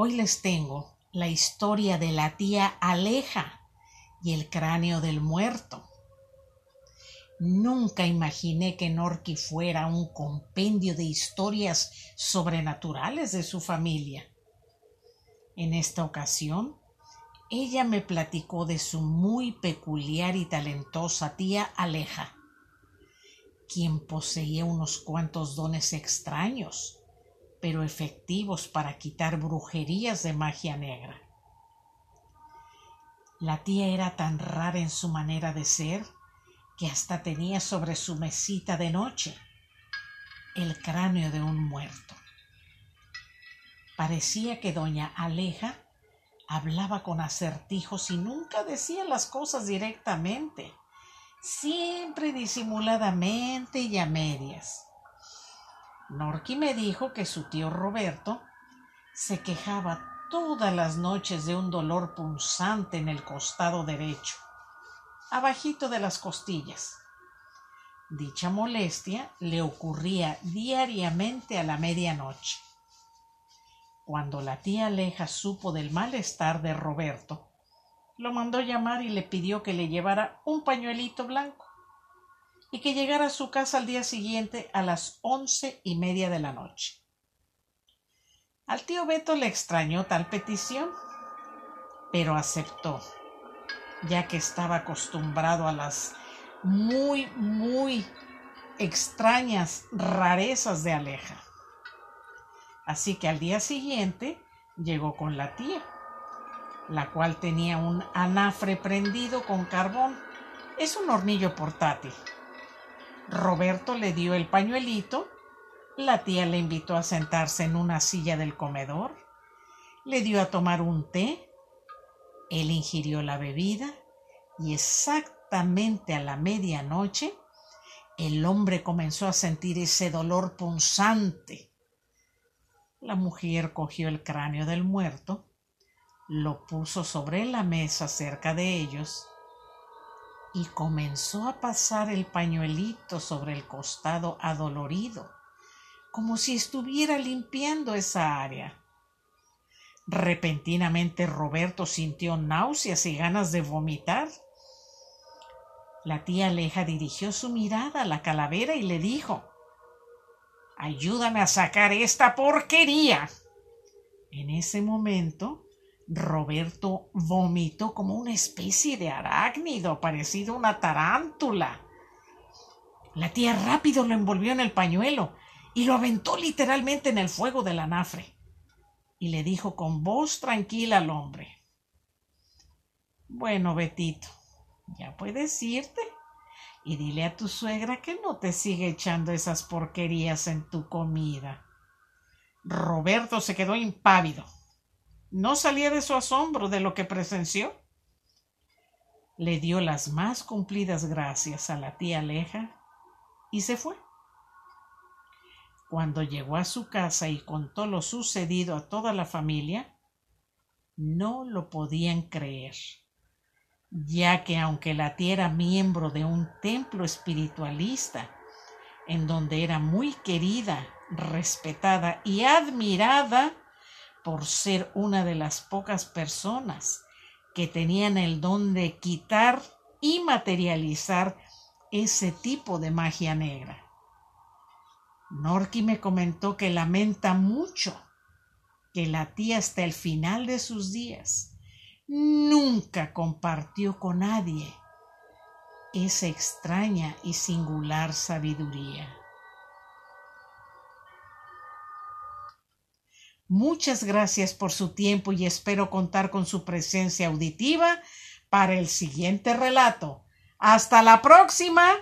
Hoy les tengo la historia de la tía Aleja y el cráneo del muerto. Nunca imaginé que Norki fuera un compendio de historias sobrenaturales de su familia. En esta ocasión, ella me platicó de su muy peculiar y talentosa tía Aleja, quien poseía unos cuantos dones extraños, pero efectivos para quitar brujerías de magia negra. La tía era tan rara en su manera de ser que hasta tenía sobre su mesita de noche el cráneo de un muerto. Parecía que doña Aleja hablaba con acertijos y nunca decía las cosas directamente, siempre disimuladamente y a medias. Norqui me dijo que su tío Roberto se quejaba todas las noches de un dolor punzante en el costado derecho abajito de las costillas. Dicha molestia le ocurría diariamente a la medianoche. Cuando la tía Aleja supo del malestar de Roberto, lo mandó llamar y le pidió que le llevara un pañuelito blanco y que llegara a su casa al día siguiente a las once y media de la noche. Al tío Beto le extrañó tal petición, pero aceptó ya que estaba acostumbrado a las muy, muy extrañas rarezas de Aleja. Así que al día siguiente llegó con la tía, la cual tenía un anafre prendido con carbón. Es un hornillo portátil. Roberto le dio el pañuelito, la tía le invitó a sentarse en una silla del comedor, le dio a tomar un té él ingirió la bebida y exactamente a la medianoche el hombre comenzó a sentir ese dolor punzante. La mujer cogió el cráneo del muerto, lo puso sobre la mesa cerca de ellos y comenzó a pasar el pañuelito sobre el costado adolorido, como si estuviera limpiando esa área. Repentinamente Roberto sintió náuseas y ganas de vomitar. La tía Aleja dirigió su mirada a la calavera y le dijo Ayúdame a sacar esta porquería. En ese momento, Roberto vomitó como una especie de arácnido, parecido a una tarántula. La tía rápido lo envolvió en el pañuelo y lo aventó literalmente en el fuego del anafre y le dijo con voz tranquila al hombre Bueno, Betito, ya puedes irte y dile a tu suegra que no te sigue echando esas porquerías en tu comida. Roberto se quedó impávido. No salía de su asombro de lo que presenció. Le dio las más cumplidas gracias a la tía Aleja y se fue. Cuando llegó a su casa y contó lo sucedido a toda la familia, no lo podían creer, ya que aunque la tía era miembro de un templo espiritualista, en donde era muy querida, respetada y admirada por ser una de las pocas personas que tenían el don de quitar y materializar ese tipo de magia negra. Norki me comentó que lamenta mucho que la tía hasta el final de sus días nunca compartió con nadie esa extraña y singular sabiduría. Muchas gracias por su tiempo y espero contar con su presencia auditiva para el siguiente relato. Hasta la próxima.